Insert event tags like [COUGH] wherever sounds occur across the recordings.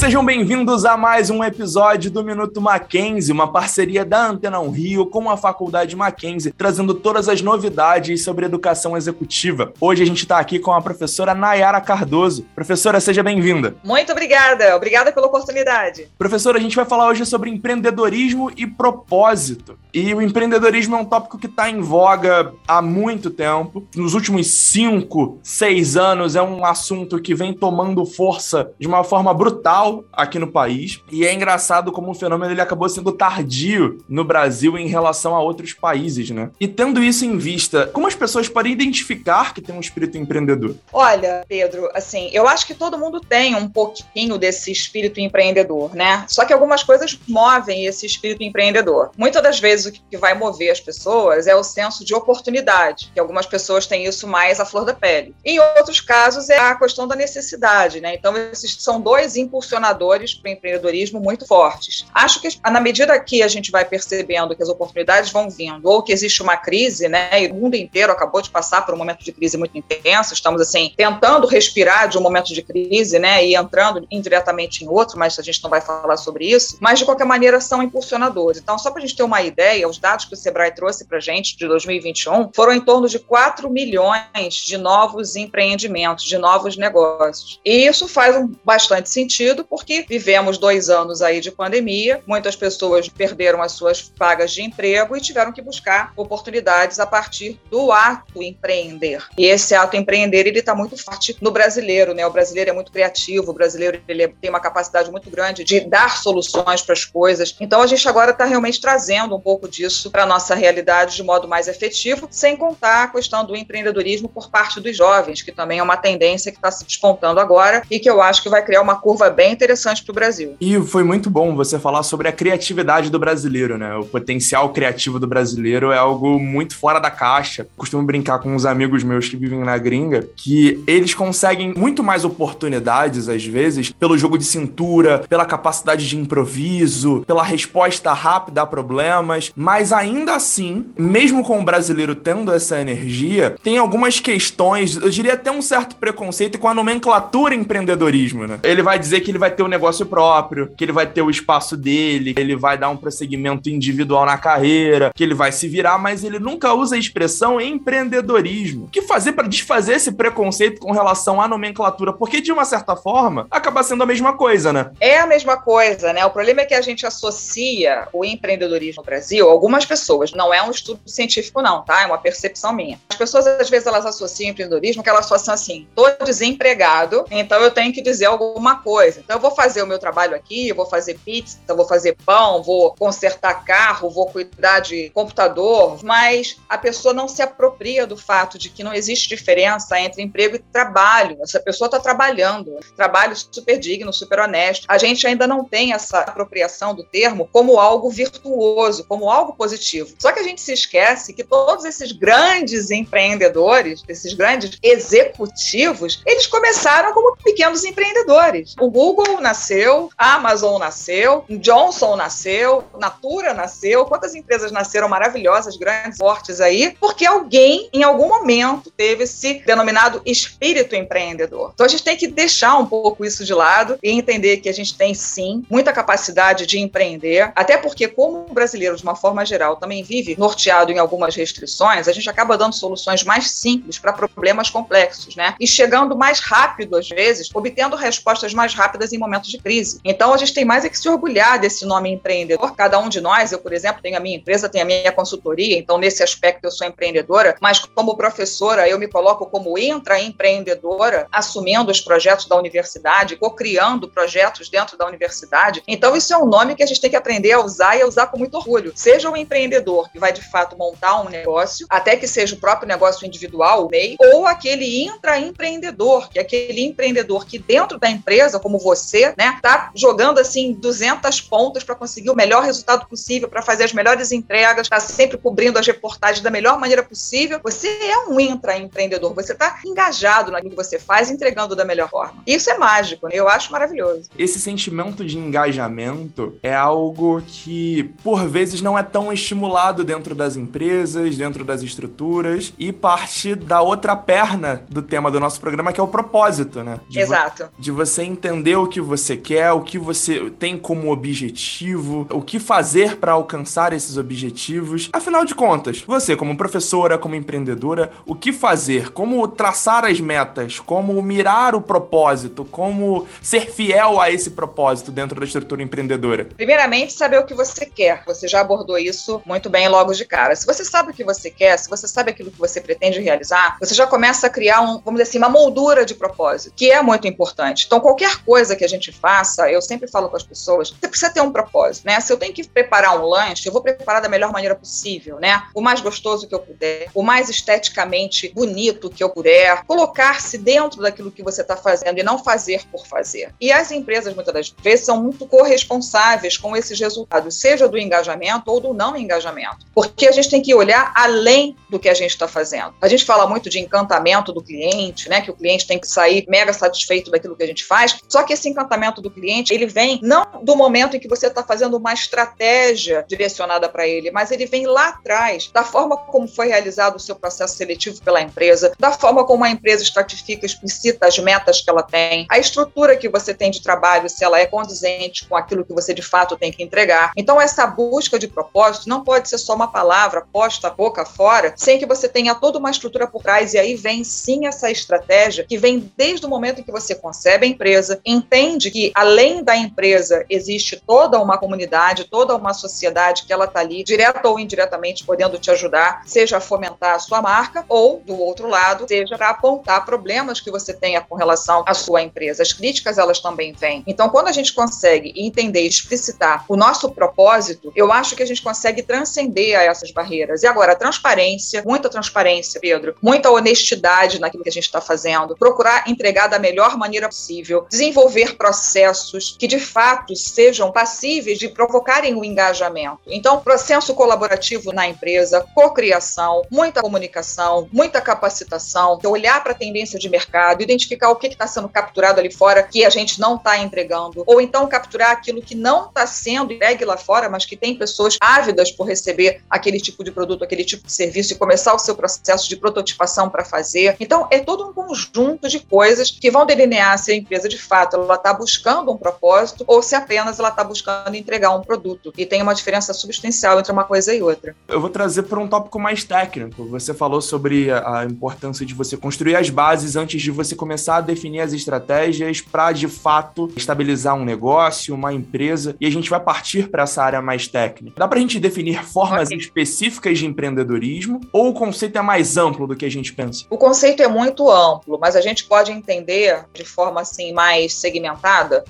Sejam bem-vindos a mais um episódio do Minuto Mackenzie, uma parceria da Antena Rio com a Faculdade Mackenzie, trazendo todas as novidades sobre educação executiva. Hoje a gente está aqui com a professora Nayara Cardoso. Professora, seja bem-vinda. Muito obrigada, obrigada pela oportunidade. Professora, a gente vai falar hoje sobre empreendedorismo e propósito. E o empreendedorismo é um tópico que está em voga há muito tempo. Nos últimos cinco, seis anos, é um assunto que vem tomando força de uma forma brutal aqui no país. E é engraçado como o fenômeno ele acabou sendo tardio no Brasil em relação a outros países, né? E tendo isso em vista, como as pessoas podem identificar que tem um espírito empreendedor? Olha, Pedro, assim, eu acho que todo mundo tem um pouquinho desse espírito empreendedor, né? Só que algumas coisas movem esse espírito empreendedor. Muitas das vezes o que vai mover as pessoas é o senso de oportunidade, que algumas pessoas têm isso mais à flor da pele. Em outros casos é a questão da necessidade, né? Então esses são dois impulsionadores para o empreendedorismo muito fortes. Acho que na medida que a gente vai percebendo que as oportunidades vão vindo ou que existe uma crise, né? E o mundo inteiro acabou de passar por um momento de crise muito intenso, estamos assim tentando respirar de um momento de crise, né? E entrando indiretamente em outro, mas a gente não vai falar sobre isso. Mas de qualquer maneira são impulsionadores. Então só para a gente ter uma ideia, os dados que o Sebrae trouxe para a gente de 2021 foram em torno de 4 milhões de novos empreendimentos, de novos negócios. E isso faz um, bastante sentido porque vivemos dois anos aí de pandemia, muitas pessoas perderam as suas vagas de emprego e tiveram que buscar oportunidades a partir do ato empreender. E esse ato empreender ele está muito forte no brasileiro, né? O brasileiro é muito criativo, o brasileiro ele tem uma capacidade muito grande de dar soluções para as coisas. Então a gente agora está realmente trazendo um pouco disso para a nossa realidade de modo mais efetivo, sem contar a questão do empreendedorismo por parte dos jovens, que também é uma tendência que está se despontando agora e que eu acho que vai criar uma curva bem interessante para o Brasil. E foi muito bom você falar sobre a criatividade do brasileiro, né? O potencial criativo do brasileiro é algo muito fora da caixa. Costumo brincar com uns amigos meus que vivem na gringa que eles conseguem muito mais oportunidades, às vezes, pelo jogo de cintura, pela capacidade de improviso, pela resposta rápida a problemas, mas ainda assim, mesmo com o brasileiro tendo essa energia, tem algumas questões, eu diria até um certo preconceito com a nomenclatura empreendedorismo, né? Ele vai dizer que ele vai ter um negócio próprio, que ele vai ter o espaço dele, que ele vai dar um prosseguimento individual na carreira, que ele vai se virar, mas ele nunca usa a expressão empreendedorismo. O que fazer para desfazer esse preconceito com relação à nomenclatura? Porque, de uma certa forma, acaba sendo a mesma coisa, né? É a mesma coisa, né? O problema é que a gente associa o empreendedorismo no Brasil algumas pessoas, não é um estudo científico não, tá? É uma percepção minha. As pessoas às vezes elas associam empreendedorismo que elas associam assim, tô desempregado, então eu tenho que dizer alguma coisa. Então eu vou fazer o meu trabalho aqui, eu vou fazer pizza, vou fazer pão, vou consertar carro, vou cuidar de computador, mas a pessoa não se apropria do fato de que não existe diferença entre emprego e trabalho. Essa pessoa está trabalhando, trabalho super digno, super honesto. A gente ainda não tem essa apropriação do termo como algo virtuoso, como algo positivo. Só que a gente se esquece que todos esses grandes empreendedores, esses grandes executivos, eles começaram como pequenos empreendedores. O Google nasceu, a Amazon nasceu, Johnson nasceu, Natura nasceu, quantas empresas nasceram maravilhosas, grandes, fortes aí, porque alguém em algum momento teve esse denominado espírito empreendedor. Então a gente tem que deixar um pouco isso de lado e entender que a gente tem sim muita capacidade de empreender, até porque como o brasileiro de uma forma geral também vive norteado em algumas restrições, a gente acaba dando soluções mais simples para problemas complexos, né? E chegando mais rápido às vezes, obtendo respostas mais rápidas em momentos de crise. Então a gente tem mais é que se orgulhar desse nome empreendedor. Cada um de nós, eu por exemplo, tenho a minha empresa, tenho a minha consultoria, então nesse aspecto eu sou empreendedora, mas como professora eu me coloco como intraempreendedora, assumindo os projetos da universidade, co-criando projetos dentro da universidade. Então isso é um nome que a gente tem que aprender a usar e a usar com muito orgulho. Seja um empreendedor que vai de fato montar um negócio, até que seja o próprio negócio individual, o MEI, ou aquele intraempreendedor, que é aquele empreendedor que dentro da empresa, como você, né, tá jogando assim 200 pontas para conseguir o melhor resultado possível, para fazer as melhores entregas, está sempre cobrindo as reportagens da melhor maneira possível. Você é um intraempreendedor, você está engajado naquilo que você faz, entregando da melhor forma. Isso é mágico, né? Eu acho maravilhoso. Esse sentimento de engajamento é algo que, por vezes, não é tão estimulado dentro das empresas, dentro das estruturas, e parte da outra perna do tema do nosso programa, que é o propósito, né? De Exato. de você entender o que você quer, o que você tem como objetivo, o que fazer para alcançar esses objetivos. Afinal de contas, você, como professora, como empreendedora, o que fazer? Como traçar as metas? Como mirar o propósito? Como ser fiel a esse propósito dentro da estrutura empreendedora? Primeiramente, saber o que você quer. Você já abordou isso muito bem logo de cara. Se você sabe o que você quer, se você sabe aquilo que você pretende realizar, você já começa a criar um, vamos dizer assim, uma moldura de propósito, que é muito importante. Então, qualquer coisa que a gente faça, eu sempre falo com as pessoas, você precisa ter um propósito, né? Se eu tenho que preparar um lanche, eu vou preparar da melhor maneira possível, né? O mais gostoso que eu puder, o mais esteticamente bonito que eu puder, colocar-se dentro daquilo que você está fazendo e não fazer por fazer. E as empresas, muitas das vezes, são muito corresponsáveis com esses resultados, seja do engajamento ou do não engajamento. Porque a gente tem que olhar além do que a gente está fazendo. A gente fala muito de encantamento do cliente, né? Que o cliente tem que sair mega satisfeito daquilo que a gente faz. Só que esse encantamento do cliente, ele vem não do momento em que você está fazendo uma estratégia direcionada para ele, mas ele vem lá atrás, da forma como foi realizado o seu processo seletivo pela empresa, da forma como a empresa estratifica, explicita as metas que ela tem, a estrutura que você tem de trabalho, se ela é condizente com aquilo que você de fato tem que entregar. Então, essa busca de propósito não pode ser só uma palavra posta boca fora, sem que você tenha toda uma estrutura por trás. E aí vem sim essa estratégia que vem desde o momento em que você concebe a empresa, entende que além da empresa existe toda uma comunidade, toda uma sociedade que ela está ali, direta ou indiretamente, podendo te ajudar, seja a fomentar a sua marca ou, do outro lado, seja para apontar problemas que você tenha com relação à sua empresa. As críticas, elas também vêm. Então, quando a gente consegue entender e explicitar o nosso propósito, eu acho que a gente consegue transcender a essas barreiras. E agora, transparência, muita transparência, Pedro, muita honestidade naquilo que a gente está fazendo, procurar entregar da melhor maneira possível, desenvolver processos que de fato sejam passíveis de provocarem o engajamento. Então, processo colaborativo na empresa, cocriação, muita comunicação, muita capacitação, olhar para a tendência de mercado, identificar o que está sendo capturado ali fora que a gente não está entregando, ou então capturar aquilo que não está sendo entregue lá fora, mas que tem pessoas ávidas por receber aquele tipo de produto, aquele tipo de serviço e começar o seu processo de prototipação para fazer. Então, é todo um conjunto de coisas que vão delinear se a empresa de fato ela está buscando um propósito ou se apenas ela está buscando entregar um produto. E tem uma diferença substancial entre uma coisa e outra. Eu vou trazer para um tópico mais técnico. Você falou sobre a importância de você construir as bases antes de você começar a definir as estratégias para de fato estabilizar um negócio, uma empresa. E a gente vai partir para essa área mais técnica. Dá para a gente definir formas okay. específicas de empreendedorismo ou o conceito é mais amplo do que a gente pensa? O conceito é muito amplo, mas a gente pode entender de forma assim mais segmentada.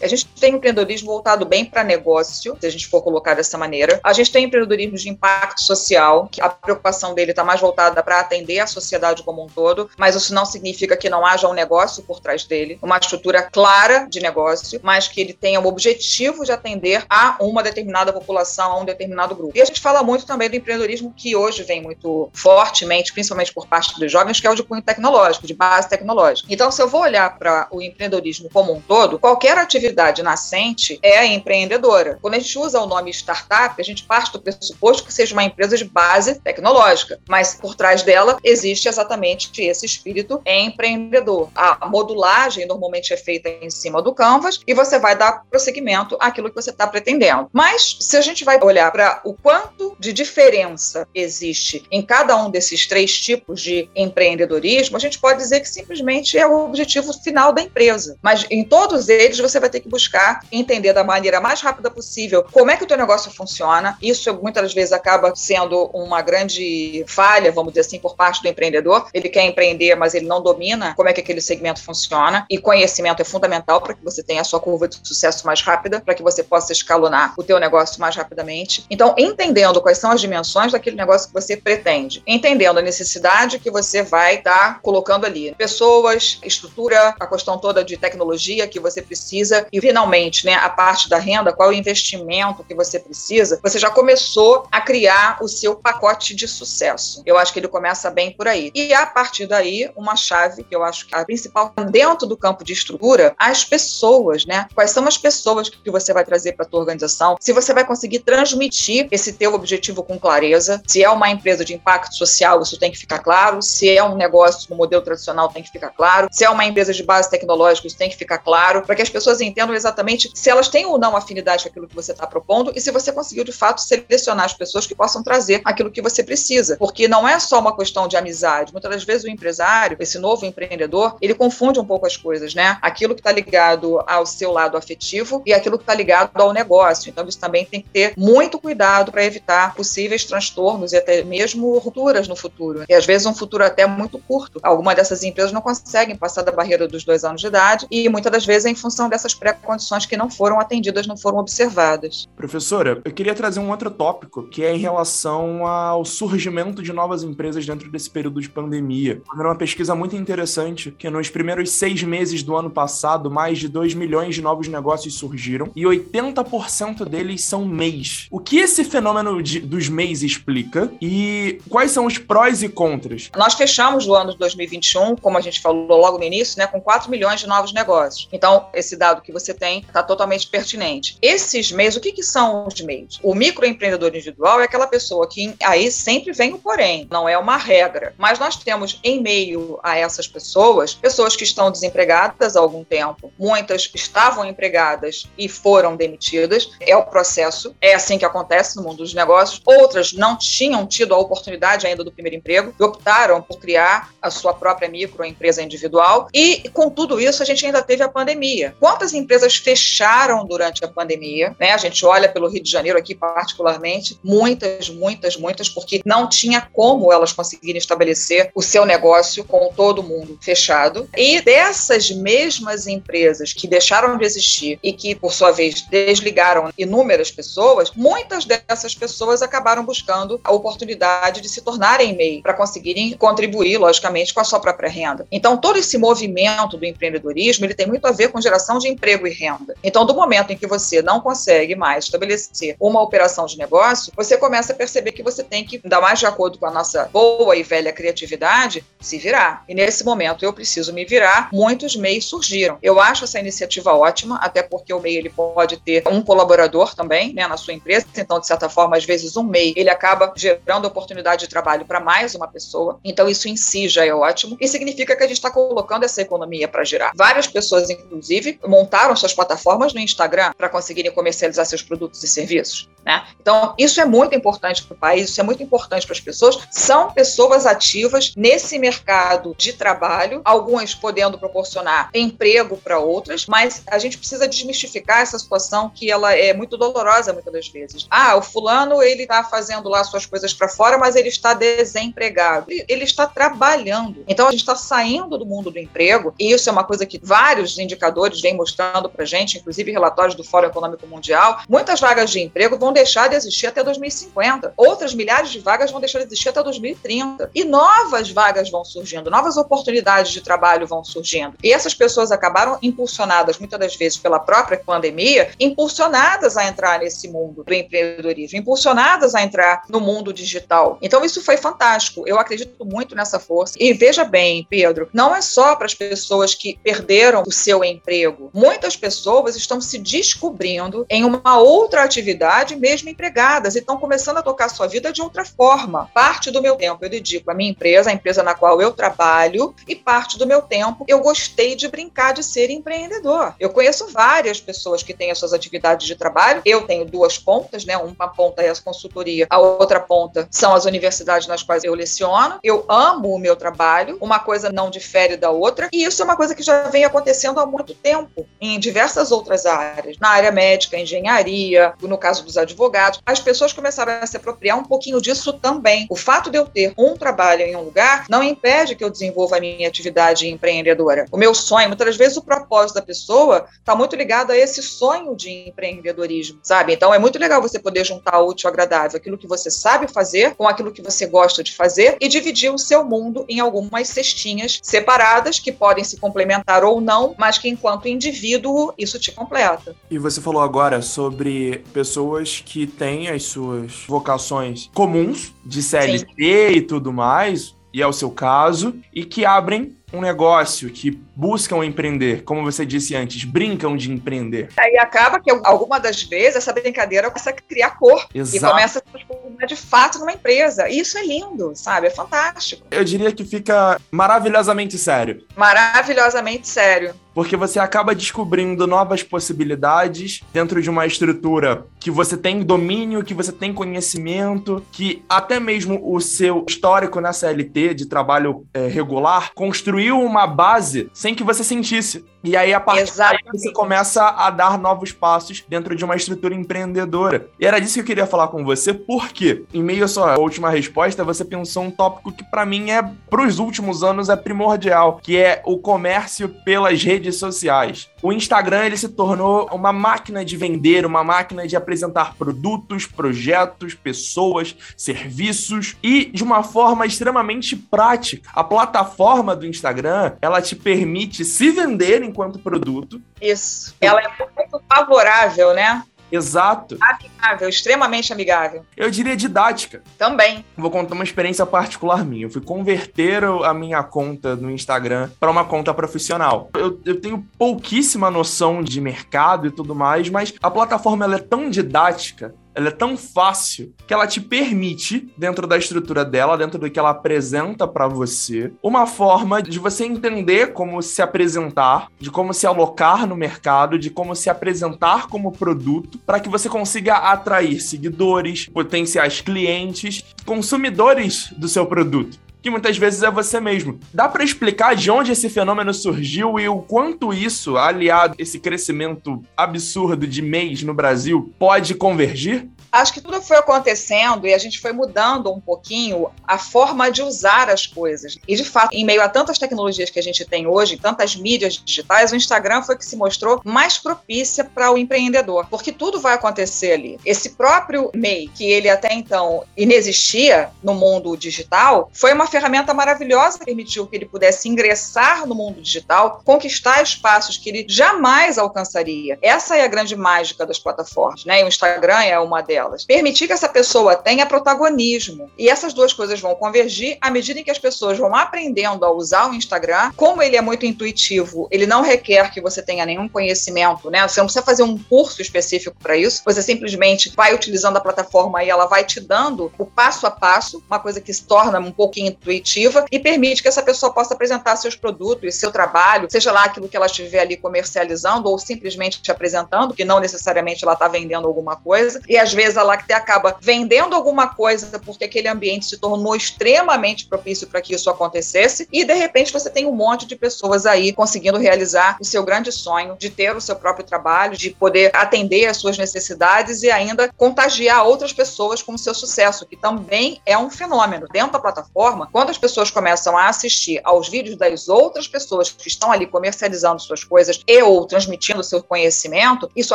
A gente tem empreendedorismo voltado bem para negócio, se a gente for colocar dessa maneira. A gente tem empreendedorismo de impacto social, que a preocupação dele está mais voltada para atender a sociedade como um todo, mas isso não significa que não haja um negócio por trás dele, uma estrutura clara de negócio, mas que ele tenha o objetivo de atender a uma determinada população, a um determinado grupo. E a gente fala muito também do empreendedorismo que hoje vem muito fortemente, principalmente por parte dos jovens, que é o de cunho tecnológico, de base tecnológica. Então, se eu vou olhar para o empreendedorismo como um todo, qualquer atividade nascente é empreendedora. Quando a gente usa o nome startup, a gente parte do pressuposto que seja uma empresa de base tecnológica, mas por trás dela existe exatamente esse espírito empreendedor. A modulagem normalmente é feita em cima do Canvas e você vai dar prosseguimento àquilo que você está pretendendo. Mas se a gente vai olhar para o quanto de diferença existe em cada um desses três tipos de empreendedorismo, a gente pode dizer que simplesmente é o objetivo final da empresa. Mas em todos eles você vai ter que buscar entender da maneira mais rápida possível como é que o teu negócio funciona. Isso muitas vezes acaba sendo uma grande falha, vamos dizer assim, por parte do empreendedor. Ele quer empreender, mas ele não domina como é que aquele segmento funciona. E conhecimento é fundamental para que você tenha a sua curva de sucesso mais rápida, para que você possa escalonar o teu negócio mais rapidamente. Então, entendendo quais são as dimensões daquele negócio que você pretende, entendendo a necessidade que você vai estar tá colocando ali, pessoas, estrutura, a questão toda de tecnologia que você precisa e finalmente, né, a parte da renda, qual é o investimento que você precisa, você já começou a criar o seu pacote de sucesso. Eu acho que ele começa bem por aí. E a partir daí, uma chave que eu acho que a principal dentro do campo de estrutura, as pessoas, né? Quais são as pessoas que você vai trazer para tua organização? Se você vai conseguir transmitir esse teu objetivo com clareza, se é uma empresa de impacto social, isso tem que ficar claro, se é um negócio no modelo tradicional, tem que ficar claro, se é uma empresa de base tecnológica, isso tem que ficar claro, claro, para que as pessoas entendam exatamente se elas têm ou não afinidade com aquilo que você está propondo e se você conseguiu, de fato, selecionar as pessoas que possam trazer aquilo que você precisa. Porque não é só uma questão de amizade. Muitas das vezes o empresário, esse novo empreendedor, ele confunde um pouco as coisas, né? Aquilo que está ligado ao seu lado afetivo e aquilo que está ligado ao negócio. Então, isso também tem que ter muito cuidado para evitar possíveis transtornos e até mesmo rupturas no futuro. E às vezes um futuro até muito curto. Algumas dessas empresas não conseguem passar da barreira dos dois anos de idade e muitas das vezes em função dessas pré-condições que não foram atendidas, não foram observadas. Professora, eu queria trazer um outro tópico que é em relação ao surgimento de novas empresas dentro desse período de pandemia. Era uma pesquisa muito interessante que nos primeiros seis meses do ano passado, mais de 2 milhões de novos negócios surgiram e 80% deles são MEIs. O que esse fenômeno de, dos MEIs explica e quais são os prós e contras? Nós fechamos o ano de 2021, como a gente falou logo no início, né, com 4 milhões de novos negócios. Então, esse dado que você tem está totalmente pertinente. Esses MEIs, o que, que são os MEIs? O microempreendedor individual é aquela pessoa que aí sempre vem o porém, não é uma regra. Mas nós temos em meio a essas pessoas, pessoas que estão desempregadas há algum tempo, muitas estavam empregadas e foram demitidas. É o processo, é assim que acontece no mundo dos negócios. Outras não tinham tido a oportunidade ainda do primeiro emprego e optaram por criar a sua própria microempresa individual. E com tudo isso, a gente ainda teve a pandemia. Quantas empresas fecharam durante a pandemia? Né? A gente olha pelo Rio de Janeiro aqui, particularmente, muitas, muitas, muitas, porque não tinha como elas conseguirem estabelecer o seu negócio com todo mundo fechado. E dessas mesmas empresas que deixaram de existir e que, por sua vez, desligaram inúmeras pessoas, muitas dessas pessoas acabaram buscando a oportunidade de se tornarem MEI para conseguirem contribuir, logicamente, com a sua própria renda. Então, todo esse movimento do empreendedorismo ele tem muito a ver com geração de emprego e renda. Então, do momento em que você não consegue mais estabelecer uma operação de negócio, você começa a perceber que você tem que, ainda mais de acordo com a nossa boa e velha criatividade, se virar. E nesse momento eu preciso me virar. Muitos MEIs surgiram. Eu acho essa iniciativa ótima, até porque o MEI ele pode ter um colaborador também, né, na sua empresa. Então, de certa forma, às vezes um MEI ele acaba gerando oportunidade de trabalho para mais uma pessoa. Então, isso em si já é ótimo e significa que a gente está colocando essa economia para girar. Várias pessoas, inclusive, montaram suas plataformas no Instagram para conseguirem comercializar seus produtos e serviços. Né? Então, isso é muito importante para o país, isso é muito importante para as pessoas. São pessoas ativas nesse mercado de trabalho, algumas podendo proporcionar emprego para outras, mas a gente precisa desmistificar essa situação que ela é muito dolorosa muitas das vezes. Ah, o fulano ele está fazendo lá suas coisas para fora, mas ele está desempregado. Ele está trabalhando. Então a gente está saindo do mundo do emprego e isso é uma coisa que vários indicadores vêm mostrando para gente, inclusive relatórios do Fórum Econômico Mundial. Muitas vagas de emprego vão deixar de existir até 2050. Outras milhares de vagas vão deixar de existir até 2030. E novas vagas vão surgindo, novas oportunidades de trabalho vão surgindo. E essas pessoas acabaram impulsionadas, muitas das vezes, pela própria pandemia, impulsionadas a entrar nesse mundo do empreendedorismo, impulsionadas a entrar no mundo digital. Então, isso foi fantástico. Eu acredito muito nessa força. E veja bem, Pedro, não é só para as pessoas que perderam o seu emprego. Muitas pessoas estão se descobrindo em uma outra atividade, mesmo empregadas, e estão começando a tocar sua vida de outra forma. Parte do meu tempo eu dedico à minha empresa, a empresa na qual eu trabalho, e parte do meu tempo eu gostei de brincar de ser empreendedor. Eu conheço várias pessoas que têm as suas atividades de trabalho. Eu tenho duas pontas, né? Uma ponta é a consultoria, a outra ponta são as universidades nas quais eu leciono. Eu amo o meu trabalho, uma coisa não difere da outra, e isso é uma coisa que já vem acontecendo há muito tempo em diversas outras áreas, na área médica, engenharia, no caso dos advogados. As pessoas começaram a se apropriar um pouquinho disso também. O fato de eu ter um trabalho em um lugar não impede que eu desenvolva a minha atividade empreendedora. O meu sonho, muitas vezes o propósito da pessoa está muito ligado a esse sonho de empreendedorismo, sabe? Então é muito legal você poder juntar o útil ao agradável, aquilo que você sabe fazer com aquilo que você gosta de fazer e dividir o seu mundo em algumas cestinhas separadas que podem se complementar ou não, mas que enquanto indivíduo isso te completa. E você falou agora sobre pessoas que têm as suas vocações comuns de CLT Sim. e tudo mais, e é o seu caso, e que abrem um negócio que buscam empreender, como você disse antes, brincam de empreender. Aí acaba que alguma das vezes essa brincadeira começa a criar cor Exato. e começa a se transformar de fato numa empresa. E isso é lindo, sabe? É fantástico. Eu diria que fica maravilhosamente sério. Maravilhosamente sério porque você acaba descobrindo novas possibilidades dentro de uma estrutura que você tem domínio, que você tem conhecimento, que até mesmo o seu histórico na CLT de trabalho é, regular construiu uma base sem que você sentisse. E aí, a partir daí, você começa a dar novos passos dentro de uma estrutura empreendedora. E era disso que eu queria falar com você, porque, em meio à sua última resposta, você pensou um tópico que, para mim, é, para os últimos anos, é primordial, que é o comércio pelas redes sociais. O Instagram, ele se tornou uma máquina de vender, uma máquina de apresentar produtos, projetos, pessoas, serviços e de uma forma extremamente prática. A plataforma do Instagram, ela te permite se vender enquanto produto. Isso. Ela é muito favorável, né? Exato. Amigável, extremamente amigável. Eu diria didática. Também. Vou contar uma experiência particular minha. Eu fui converter a minha conta no Instagram para uma conta profissional. Eu, eu, tenho pouquíssima noção de mercado e tudo mais, mas a plataforma ela é tão didática ela é tão fácil que ela te permite, dentro da estrutura dela, dentro do que ela apresenta para você, uma forma de você entender como se apresentar, de como se alocar no mercado, de como se apresentar como produto, para que você consiga atrair seguidores, potenciais clientes, consumidores do seu produto que muitas vezes é você mesmo. Dá para explicar de onde esse fenômeno surgiu e o quanto isso, aliado a esse crescimento absurdo de mês no Brasil, pode convergir? Acho que tudo foi acontecendo e a gente foi mudando um pouquinho a forma de usar as coisas. E, de fato, em meio a tantas tecnologias que a gente tem hoje, tantas mídias digitais, o Instagram foi que se mostrou mais propícia para o empreendedor, porque tudo vai acontecer ali. Esse próprio MEI, que ele até então inexistia no mundo digital, foi uma ferramenta maravilhosa que permitiu que ele pudesse ingressar no mundo digital, conquistar espaços que ele jamais alcançaria. Essa é a grande mágica das plataformas, né? E o Instagram é uma delas delas. Permitir que essa pessoa tenha protagonismo. E essas duas coisas vão convergir à medida em que as pessoas vão aprendendo a usar o Instagram. Como ele é muito intuitivo, ele não requer que você tenha nenhum conhecimento, né? Você não precisa fazer um curso específico para isso. Você simplesmente vai utilizando a plataforma e ela vai te dando o passo a passo, uma coisa que se torna um pouquinho intuitiva e permite que essa pessoa possa apresentar seus produtos, seu trabalho, seja lá aquilo que ela estiver ali comercializando ou simplesmente te apresentando, que não necessariamente ela está vendendo alguma coisa. E às vezes empresa que acaba vendendo alguma coisa porque aquele ambiente se tornou extremamente propício para que isso acontecesse e de repente você tem um monte de pessoas aí conseguindo realizar o seu grande sonho de ter o seu próprio trabalho, de poder atender às suas necessidades e ainda contagiar outras pessoas com o seu sucesso, que também é um fenômeno. Dentro da plataforma, quando as pessoas começam a assistir aos vídeos das outras pessoas que estão ali comercializando suas coisas e ou transmitindo seu conhecimento, isso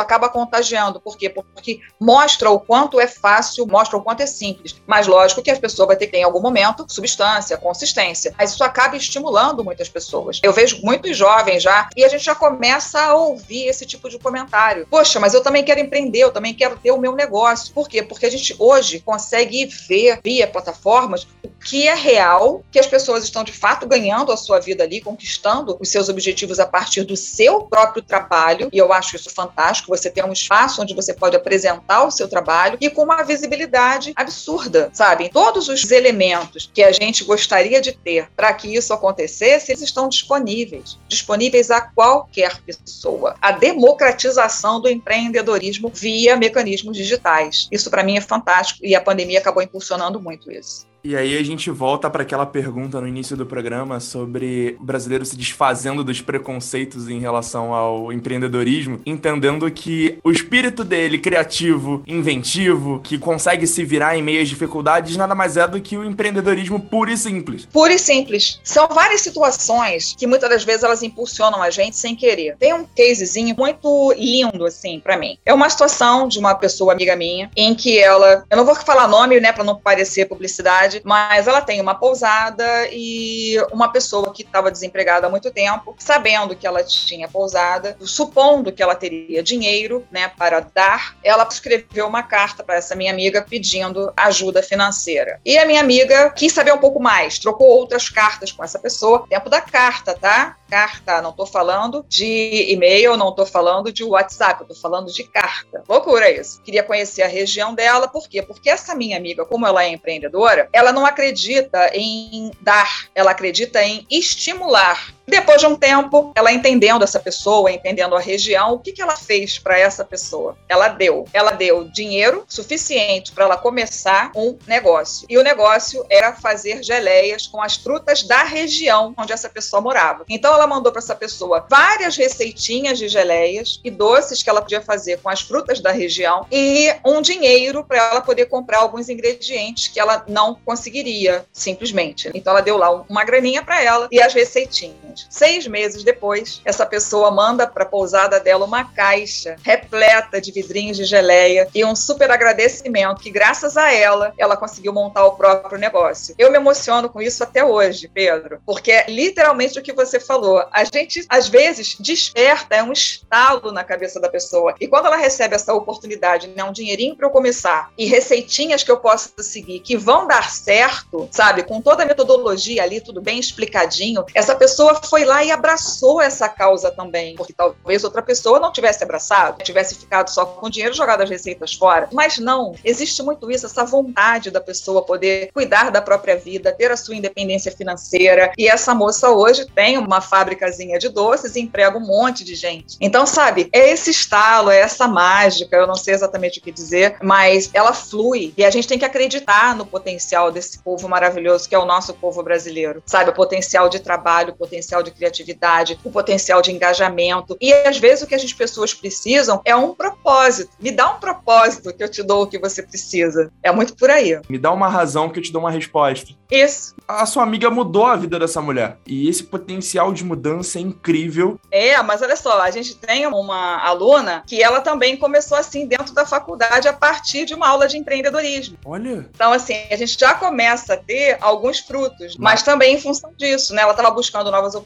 acaba contagiando. Por quê? Porque mostra o quanto é fácil, mostra o quanto é simples. Mas lógico que as pessoas vai ter que ter em algum momento substância, consistência. Mas isso acaba estimulando muitas pessoas. Eu vejo muitos jovens já e a gente já começa a ouvir esse tipo de comentário. Poxa, mas eu também quero empreender, eu também quero ter o meu negócio. Por quê? Porque a gente hoje consegue ver via plataformas o que é real, que as pessoas estão de fato ganhando a sua vida ali, conquistando os seus objetivos a partir do seu próprio trabalho. E eu acho isso fantástico. Você tem um espaço onde você pode apresentar o seu trabalho trabalho e com uma visibilidade absurda, sabe? Todos os elementos que a gente gostaria de ter para que isso acontecesse, eles estão disponíveis, disponíveis a qualquer pessoa. A democratização do empreendedorismo via mecanismos digitais. Isso para mim é fantástico e a pandemia acabou impulsionando muito isso. E aí a gente volta para aquela pergunta no início do programa sobre o brasileiro se desfazendo dos preconceitos em relação ao empreendedorismo, entendendo que o espírito dele criativo, inventivo, que consegue se virar em meio às dificuldades, nada mais é do que o empreendedorismo puro e simples. Puro e simples. São várias situações que muitas das vezes elas impulsionam a gente sem querer. Tem um casezinho muito lindo assim para mim. É uma situação de uma pessoa amiga minha em que ela, eu não vou falar nome, né, para não parecer publicidade, cidade, mas ela tem uma pousada e uma pessoa que estava desempregada há muito tempo, sabendo que ela tinha pousada, supondo que ela teria dinheiro, né, para dar, ela escreveu uma carta para essa minha amiga pedindo ajuda financeira. E a minha amiga quis saber um pouco mais, trocou outras cartas com essa pessoa, tempo da carta, tá? Carta, não estou falando de e-mail, não estou falando de WhatsApp, tô falando de carta. Loucura isso. Queria conhecer a região dela, por quê? Porque essa minha amiga, como ela é empreendedora, ela não acredita em dar, ela acredita em estimular depois de um tempo, ela entendendo essa pessoa, entendendo a região, o que, que ela fez para essa pessoa? Ela deu. Ela deu dinheiro suficiente para ela começar um negócio. E o negócio era fazer geleias com as frutas da região onde essa pessoa morava. Então ela mandou para essa pessoa várias receitinhas de geleias e doces que ela podia fazer com as frutas da região e um dinheiro para ela poder comprar alguns ingredientes que ela não conseguiria simplesmente. Então ela deu lá uma graninha para ela e as receitinhas. Seis meses depois, essa pessoa manda para a pousada dela uma caixa repleta de vidrinhos de geleia e um super agradecimento que, graças a ela, ela conseguiu montar o próprio negócio. Eu me emociono com isso até hoje, Pedro, porque é literalmente o que você falou. A gente, às vezes, desperta, é um estalo na cabeça da pessoa. E quando ela recebe essa oportunidade, né, um dinheirinho para eu começar e receitinhas que eu possa seguir que vão dar certo, sabe, com toda a metodologia ali, tudo bem explicadinho, essa pessoa foi lá e abraçou essa causa também, porque talvez outra pessoa não tivesse abraçado, tivesse ficado só com dinheiro jogado as receitas fora. Mas não, existe muito isso, essa vontade da pessoa poder cuidar da própria vida, ter a sua independência financeira. E essa moça hoje tem uma fábricazinha de doces e emprega um monte de gente. Então, sabe, é esse estalo, é essa mágica, eu não sei exatamente o que dizer, mas ela flui e a gente tem que acreditar no potencial desse povo maravilhoso que é o nosso povo brasileiro. Sabe, o potencial de trabalho, o potencial potencial de criatividade, o potencial de engajamento. E às vezes o que as pessoas precisam é um propósito. Me dá um propósito que eu te dou o que você precisa. É muito por aí. Me dá uma razão que eu te dou uma resposta. Isso. A sua amiga mudou a vida dessa mulher. E esse potencial de mudança é incrível. É, mas olha só, a gente tem uma aluna que ela também começou assim dentro da faculdade a partir de uma aula de empreendedorismo. Olha. Então, assim, a gente já começa a ter alguns frutos, mas, mas também em função disso, né? Ela estava buscando novas oportunidades.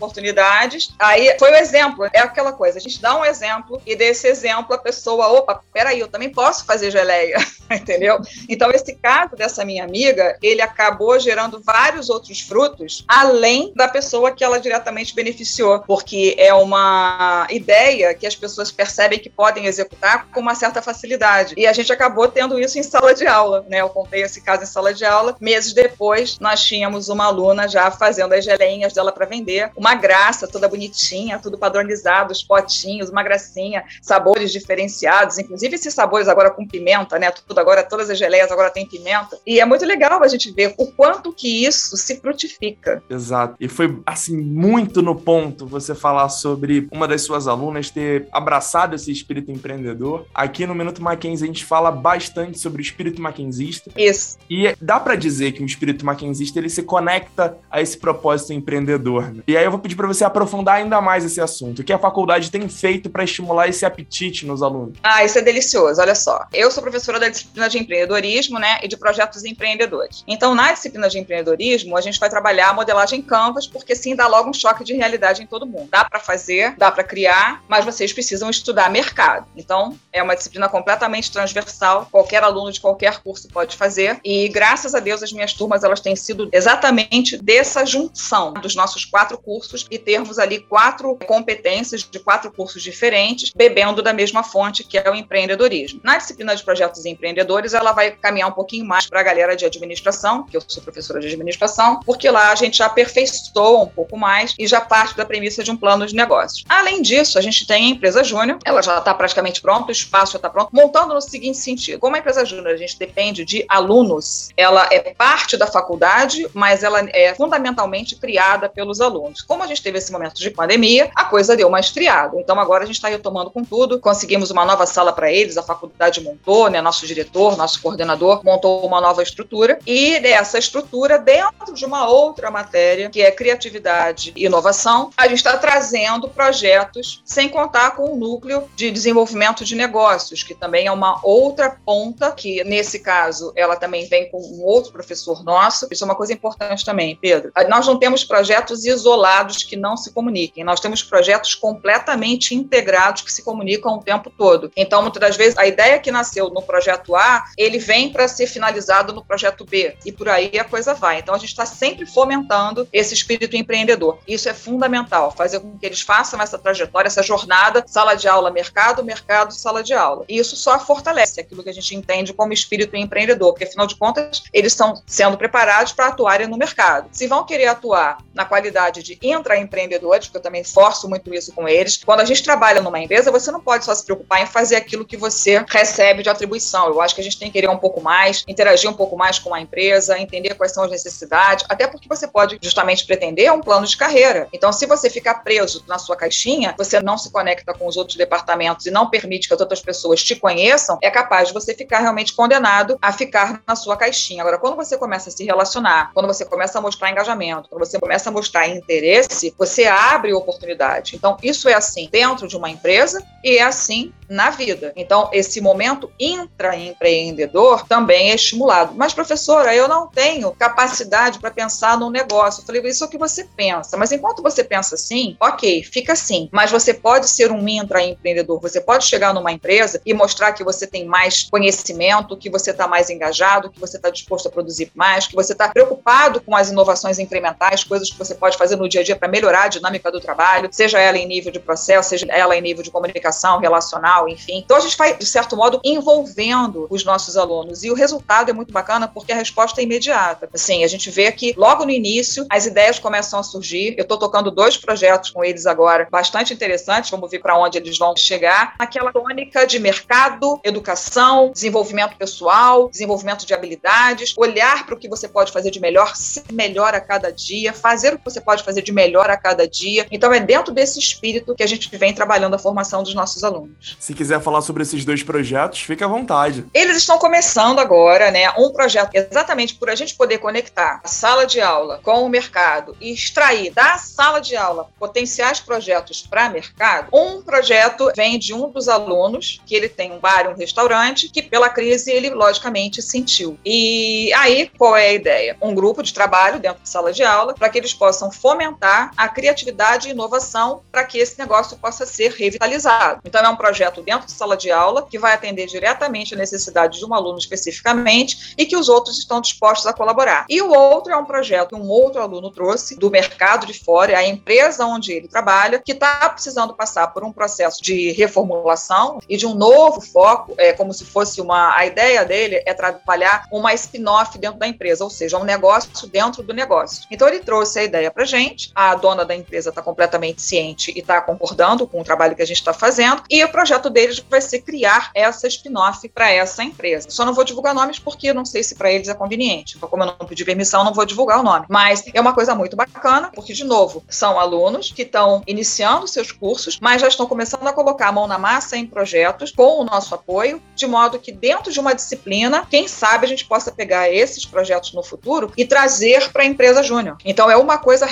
Aí foi o exemplo, é aquela coisa, a gente dá um exemplo e desse exemplo a pessoa, opa, peraí, eu também posso fazer geleia, [LAUGHS] entendeu? Então esse caso dessa minha amiga, ele acabou gerando vários outros frutos, além da pessoa que ela diretamente beneficiou, porque é uma ideia que as pessoas percebem que podem executar com uma certa facilidade. E a gente acabou tendo isso em sala de aula, né? Eu contei esse caso em sala de aula. Meses depois, nós tínhamos uma aluna já fazendo as geleinhas dela para vender, uma graça, toda bonitinha, tudo padronizado, os potinhos, uma gracinha, sabores diferenciados, inclusive esses sabores agora com pimenta, né? Tudo agora, todas as geleias agora tem pimenta. E é muito legal a gente ver o quanto que isso se frutifica. Exato. E foi, assim, muito no ponto você falar sobre uma das suas alunas ter abraçado esse espírito empreendedor. Aqui no Minuto Mackenzie a gente fala bastante sobre o espírito mackenzista. Isso. E dá para dizer que o espírito mackenzista ele se conecta a esse propósito empreendedor. Né? E aí eu vou pedir para você aprofundar ainda mais esse assunto. O que a faculdade tem feito para estimular esse apetite nos alunos? Ah, isso é delicioso. Olha só. Eu sou professora da disciplina de empreendedorismo, né, e de projetos empreendedores. Então, na disciplina de empreendedorismo, a gente vai trabalhar a modelagem Canvas, porque sim dá logo um choque de realidade em todo mundo. Dá para fazer, dá para criar, mas vocês precisam estudar mercado. Então, é uma disciplina completamente transversal. Qualquer aluno de qualquer curso pode fazer. E graças a Deus as minhas turmas elas têm sido exatamente dessa junção dos nossos quatro cursos e termos ali quatro competências de quatro cursos diferentes, bebendo da mesma fonte, que é o empreendedorismo. Na disciplina de projetos empreendedores, ela vai caminhar um pouquinho mais para a galera de administração, que eu sou professora de administração, porque lá a gente já aperfeiçoa um pouco mais e já parte da premissa de um plano de negócios. Além disso, a gente tem a empresa júnior, ela já está praticamente pronta, o espaço já está pronto, montando no seguinte sentido: como a empresa júnior a gente depende de alunos, ela é parte da faculdade, mas ela é fundamentalmente criada pelos alunos como a gente teve esse momento de pandemia, a coisa deu uma esfriada. Então agora a gente está retomando com tudo, conseguimos uma nova sala para eles, a faculdade montou, né, nosso diretor, nosso coordenador montou uma nova estrutura e dessa estrutura, dentro de uma outra matéria, que é criatividade e inovação, a gente está trazendo projetos sem contar com o núcleo de desenvolvimento de negócios, que também é uma outra ponta, que nesse caso ela também vem com um outro professor nosso. Isso é uma coisa importante também, Pedro. Nós não temos projetos isolados que não se comuniquem, nós temos projetos completamente integrados que se comunicam o tempo todo. Então, muitas das vezes, a ideia que nasceu no projeto A, ele vem para ser finalizado no projeto B, e por aí a coisa vai. Então, a gente está sempre fomentando esse espírito empreendedor. Isso é fundamental, fazer com que eles façam essa trajetória, essa jornada, sala de aula, mercado, mercado, sala de aula. E isso só fortalece aquilo que a gente entende como espírito empreendedor, porque afinal de contas, eles estão sendo preparados para atuarem no mercado. Se vão querer atuar na qualidade de intraempreendedores, porque eu também forço muito isso com eles, quando a gente trabalha numa empresa, você não pode só se preocupar em fazer aquilo que você recebe de atribuição. Eu acho que a gente tem que querer um pouco mais, interagir um pouco mais com a empresa, entender quais são as necessidades, até porque você pode justamente pretender um plano de carreira. Então, se você ficar preso na sua caixinha, você não se conecta com os outros departamentos e não permite que as outras pessoas te conheçam, é capaz de você ficar realmente condenado a ficar na sua caixinha. Agora, quando você começa a se relacionar, quando você começa a mostrar engajamento, quando você começa a mostrar interesse, você abre oportunidade. Então, isso é assim dentro de uma empresa e é assim na vida. Então, esse momento intraempreendedor também é estimulado. Mas, professora, eu não tenho capacidade para pensar num negócio. Eu falei, isso é o que você pensa. Mas enquanto você pensa assim, ok, fica assim. Mas você pode ser um intraempreendedor. Você pode chegar numa empresa e mostrar que você tem mais conhecimento, que você está mais engajado, que você está disposto a produzir mais, que você está preocupado com as inovações incrementais, coisas que você pode fazer no dia a dia para melhorar a dinâmica do trabalho, seja ela em nível de processo, seja ela em nível de comunicação, relacional, enfim. Então a gente vai, de certo modo, envolvendo os nossos alunos. E o resultado é muito bacana porque a resposta é imediata. Assim, a gente vê que logo no início as ideias começam a surgir. Eu estou tocando dois projetos com eles agora, bastante interessantes. Vamos ver para onde eles vão chegar. Naquela tônica de mercado, educação, desenvolvimento pessoal, desenvolvimento de habilidades, olhar para o que você pode fazer de melhor, ser melhor a cada dia, fazer o que você pode fazer de melhor a cada dia. Então é dentro desse espírito que a gente vem trabalhando a formação dos nossos alunos. Se quiser falar sobre esses dois projetos, fique à vontade. Eles estão começando agora, né? Um projeto exatamente por a gente poder conectar a sala de aula com o mercado e extrair da sala de aula potenciais projetos para mercado. Um projeto vem de um dos alunos, que ele tem um bar e um restaurante, que pela crise ele logicamente sentiu. E aí, qual é a ideia? Um grupo de trabalho dentro da sala de aula para que eles possam fomentar a criatividade e inovação para que esse negócio possa ser revitalizado. Então, é um projeto dentro de sala de aula, que vai atender diretamente a necessidade de um aluno especificamente e que os outros estão dispostos a colaborar. E o outro é um projeto que um outro aluno trouxe do mercado de fora, a empresa onde ele trabalha, que está precisando passar por um processo de reformulação e de um novo foco, é como se fosse uma. A ideia dele é trabalhar uma spin-off dentro da empresa, ou seja, um negócio dentro do negócio. Então ele trouxe a ideia para gente, a dona da empresa está completamente ciente e está concordando com o trabalho que a gente está fazendo, e o projeto deles vai ser criar essa spin-off para essa empresa. Só não vou divulgar nomes porque eu não sei se para eles é conveniente. Então, como eu não pedi permissão, não vou divulgar o nome. Mas é uma coisa muito bacana, porque, de novo, são alunos que estão iniciando seus cursos, mas já estão começando a colocar a mão na massa em projetos com o nosso apoio, de modo que, dentro de uma disciplina, quem sabe a gente possa pegar esses projetos no futuro e trazer para a empresa júnior. Então, é uma coisa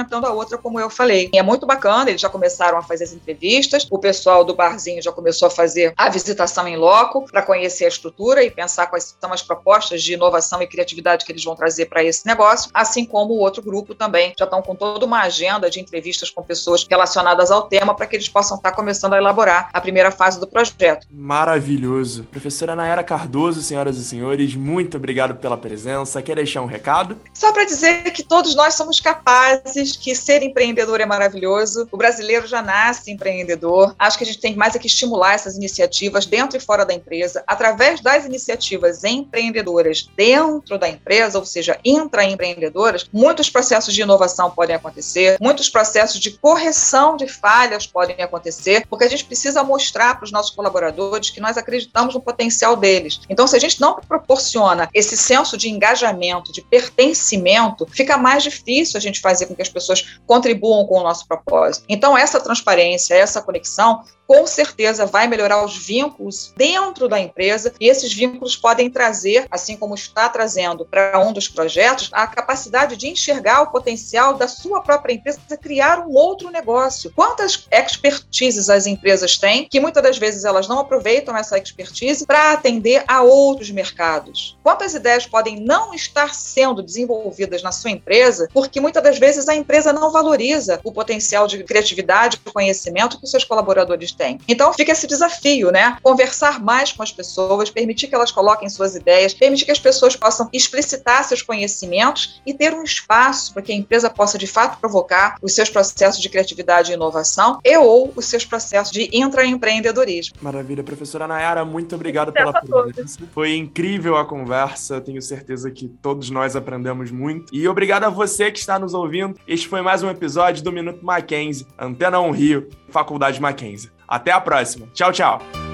retroalimentando a outra, como eu falei. E é muito bacana, eles já começaram a fazer as entrevistas, o pessoal do barzinho já começou a fazer a visitação em loco para conhecer a estrutura e pensar quais são as propostas de inovação e criatividade que eles vão trazer para esse negócio, assim como o outro grupo também já estão com toda uma agenda de entrevistas com pessoas relacionadas ao tema para que eles possam estar começando a elaborar a primeira fase do projeto. Maravilhoso. Professora Nayara Cardoso, senhoras e senhores, muito obrigado pela presença. Quer deixar um recado? Só para dizer que todos nós somos capazes, que ser empreendedor é maravilhoso. O brasileiro já nasce empreendedor. Acho que a gente tem mais é que estimular estimular essas iniciativas dentro e fora da empresa, através das iniciativas empreendedoras dentro da empresa, ou seja, intraempreendedoras, muitos processos de inovação podem acontecer, muitos processos de correção de falhas podem acontecer, porque a gente precisa mostrar para os nossos colaboradores que nós acreditamos no potencial deles. Então, se a gente não proporciona esse senso de engajamento, de pertencimento, fica mais difícil a gente fazer com que as pessoas pessoas contribuam com o nosso propósito. Então, essa transparência, essa conexão, com certeza vai melhorar os vínculos dentro da empresa e esses vínculos podem trazer, assim como está trazendo para um dos projetos, a capacidade de enxergar o potencial da sua própria empresa criar um outro negócio. Quantas expertises as empresas têm que muitas das vezes elas não aproveitam essa expertise para atender a outros mercados? Quantas ideias podem não estar sendo desenvolvidas na sua empresa porque muitas das vezes a empresa não valoriza o potencial de criatividade e conhecimento que os seus colaboradores têm? Então fica esse desafio, né? Conversar mais com as pessoas, permitir que elas coloquem suas ideias, permitir que as pessoas possam explicitar seus conhecimentos e ter um espaço para que a empresa possa de fato provocar os seus processos de criatividade e inovação e ou os seus processos de intraempreendedorismo. Maravilha, professora Nayara, muito obrigado pela presença. Foi incrível a conversa, tenho certeza que todos nós aprendemos muito. E obrigado a você que está nos ouvindo. Este foi mais um episódio do Minuto Mackenzie, Antena 1 Rio, Faculdade Mackenzie. Até a próxima. Tchau, tchau.